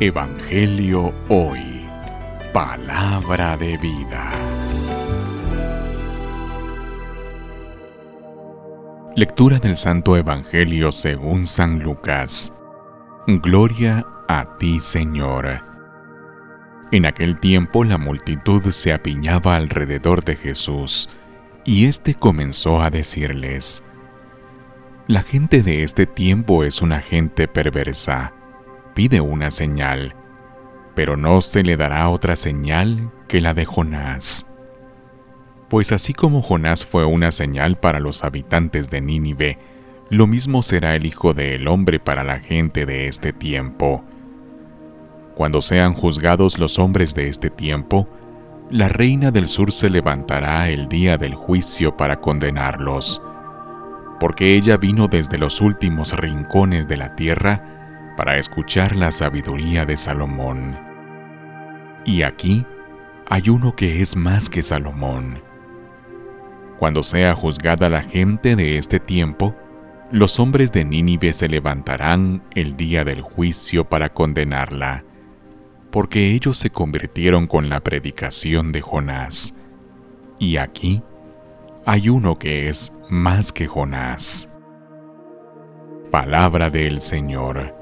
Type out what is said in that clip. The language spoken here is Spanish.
Evangelio Hoy. Palabra de vida. Lectura del Santo Evangelio según San Lucas. Gloria a ti, Señor. En aquel tiempo la multitud se apiñaba alrededor de Jesús, y éste comenzó a decirles, La gente de este tiempo es una gente perversa pide una señal, pero no se le dará otra señal que la de Jonás. Pues así como Jonás fue una señal para los habitantes de Nínive, lo mismo será el Hijo del Hombre para la gente de este tiempo. Cuando sean juzgados los hombres de este tiempo, la reina del sur se levantará el día del juicio para condenarlos, porque ella vino desde los últimos rincones de la tierra para escuchar la sabiduría de Salomón. Y aquí hay uno que es más que Salomón. Cuando sea juzgada la gente de este tiempo, los hombres de Nínive se levantarán el día del juicio para condenarla, porque ellos se convirtieron con la predicación de Jonás. Y aquí hay uno que es más que Jonás. Palabra del Señor.